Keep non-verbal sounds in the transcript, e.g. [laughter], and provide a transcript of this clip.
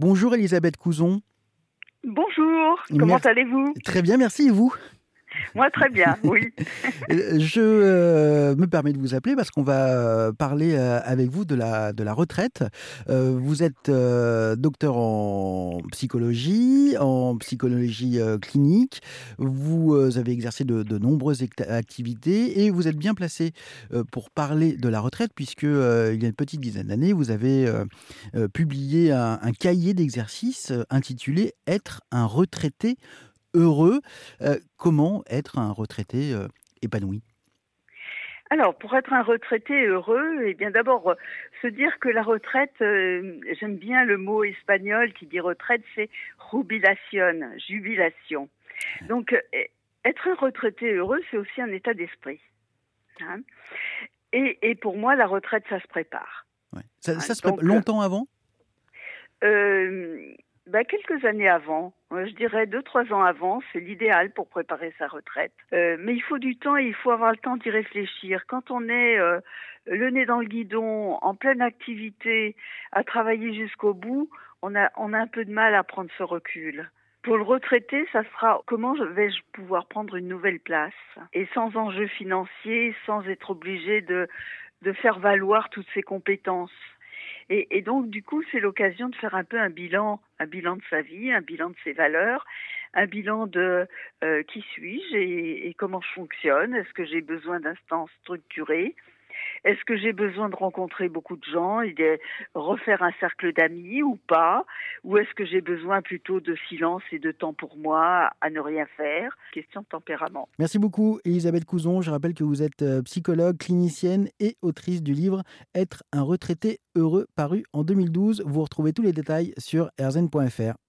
Bonjour Elisabeth Couzon. Bonjour, comment allez-vous? Très bien, merci. Et vous? Moi, très bien, oui. Euh, [laughs] je euh, me permets de vous appeler parce qu'on va euh, parler avec vous de la, de la retraite. vous êtes docteur en psychologie, en psychologie clinique. Vous avez exercé de, de, nombreuses activités et vous êtes bien placé pour parler de la retraite puisque il y a une petite dizaine d'années, vous avez publié un, un cahier d'exercice intitulé Être un retraité heureux. Euh, comment être un retraité euh, épanoui? Alors, pour être un retraité heureux, eh bien d'abord se dire que la retraite, euh, j'aime bien le mot espagnol qui dit retraite, c'est jubilación, jubilation. Donc, être un retraité heureux, c'est aussi un état d'esprit. Hein. et, pour moi, la retraite, ça se prépare. Ça, hein, se prépare longtemps avant? Bah, quelques années avant, je dirais deux, trois ans avant, c'est l'idéal pour préparer sa retraite. Euh, mais il faut du temps et il faut avoir le temps d'y réfléchir. Quand on est euh, le nez dans le guidon, en pleine activité, à travailler jusqu'au bout, on a, on a un peu de mal à prendre ce recul. Pour le retraité, ça sera comment vais-je pouvoir prendre une nouvelle place? Et sans enjeu financier, sans être obligé de, de faire valoir toutes ses compétences. Et, donc, du coup, c'est l'occasion de faire un peu un bilan, un bilan de sa vie, un bilan de ses valeurs, un bilan de euh, qui suis-je et, comment je fonctionne. Est-ce que j'ai besoin d'instances structurées? Est-ce que j'ai besoin de rencontrer beaucoup de gens et de refaire un cercle d'amis ou pas? Ou est-ce que j'ai besoin plutôt de silence et de temps pour moi à ne rien faire? Question de tempérament. Merci beaucoup Elisabeth Couzon. Je rappelle que vous êtes euh, psychologue, clinicienne et autrice du livre Être un retraité heureux paru en 2012. Vous retrouvez tous les détails sur erzen.fr.